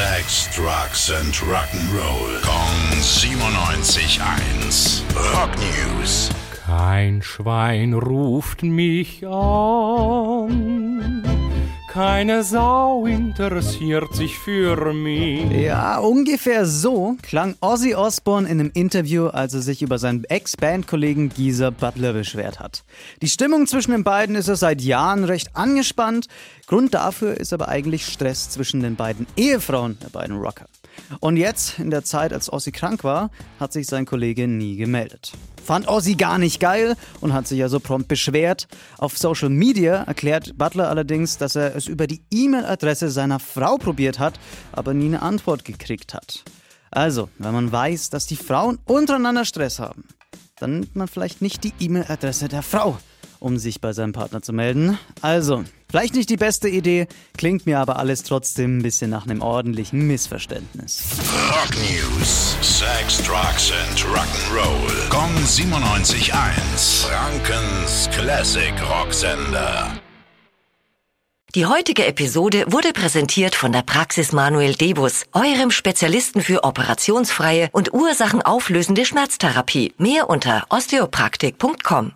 Sex, Drugs and Rock'n'Roll. Kong 97.1. Rock News. Kein Schwein ruft mich an. Keine Sau interessiert sich für mich. Ja, ungefähr so klang Ozzy Osbourne in einem Interview, als er sich über seinen Ex-Bandkollegen Geezer Butler beschwert hat. Die Stimmung zwischen den beiden ist seit Jahren recht angespannt. Grund dafür ist aber eigentlich Stress zwischen den beiden Ehefrauen der beiden Rocker. Und jetzt, in der Zeit, als Ozzy krank war, hat sich sein Kollege nie gemeldet. Fand Ozzy gar nicht geil und hat sich also prompt beschwert. Auf Social Media erklärt Butler allerdings, dass er es über die E-Mail-Adresse seiner Frau probiert hat, aber nie eine Antwort gekriegt hat. Also, wenn man weiß, dass die Frauen untereinander Stress haben, dann nimmt man vielleicht nicht die E-Mail-Adresse der Frau, um sich bei seinem Partner zu melden. Also, vielleicht nicht die beste Idee, klingt mir aber alles trotzdem ein bisschen nach einem ordentlichen Missverständnis. Rock News. Sex, Drugs and Rock'n'Roll. Kong 97.1. Frankens Classic Rocksender. Die heutige Episode wurde präsentiert von der Praxis Manuel Debus, eurem Spezialisten für operationsfreie und ursachenauflösende Schmerztherapie. Mehr unter osteopraktik.com.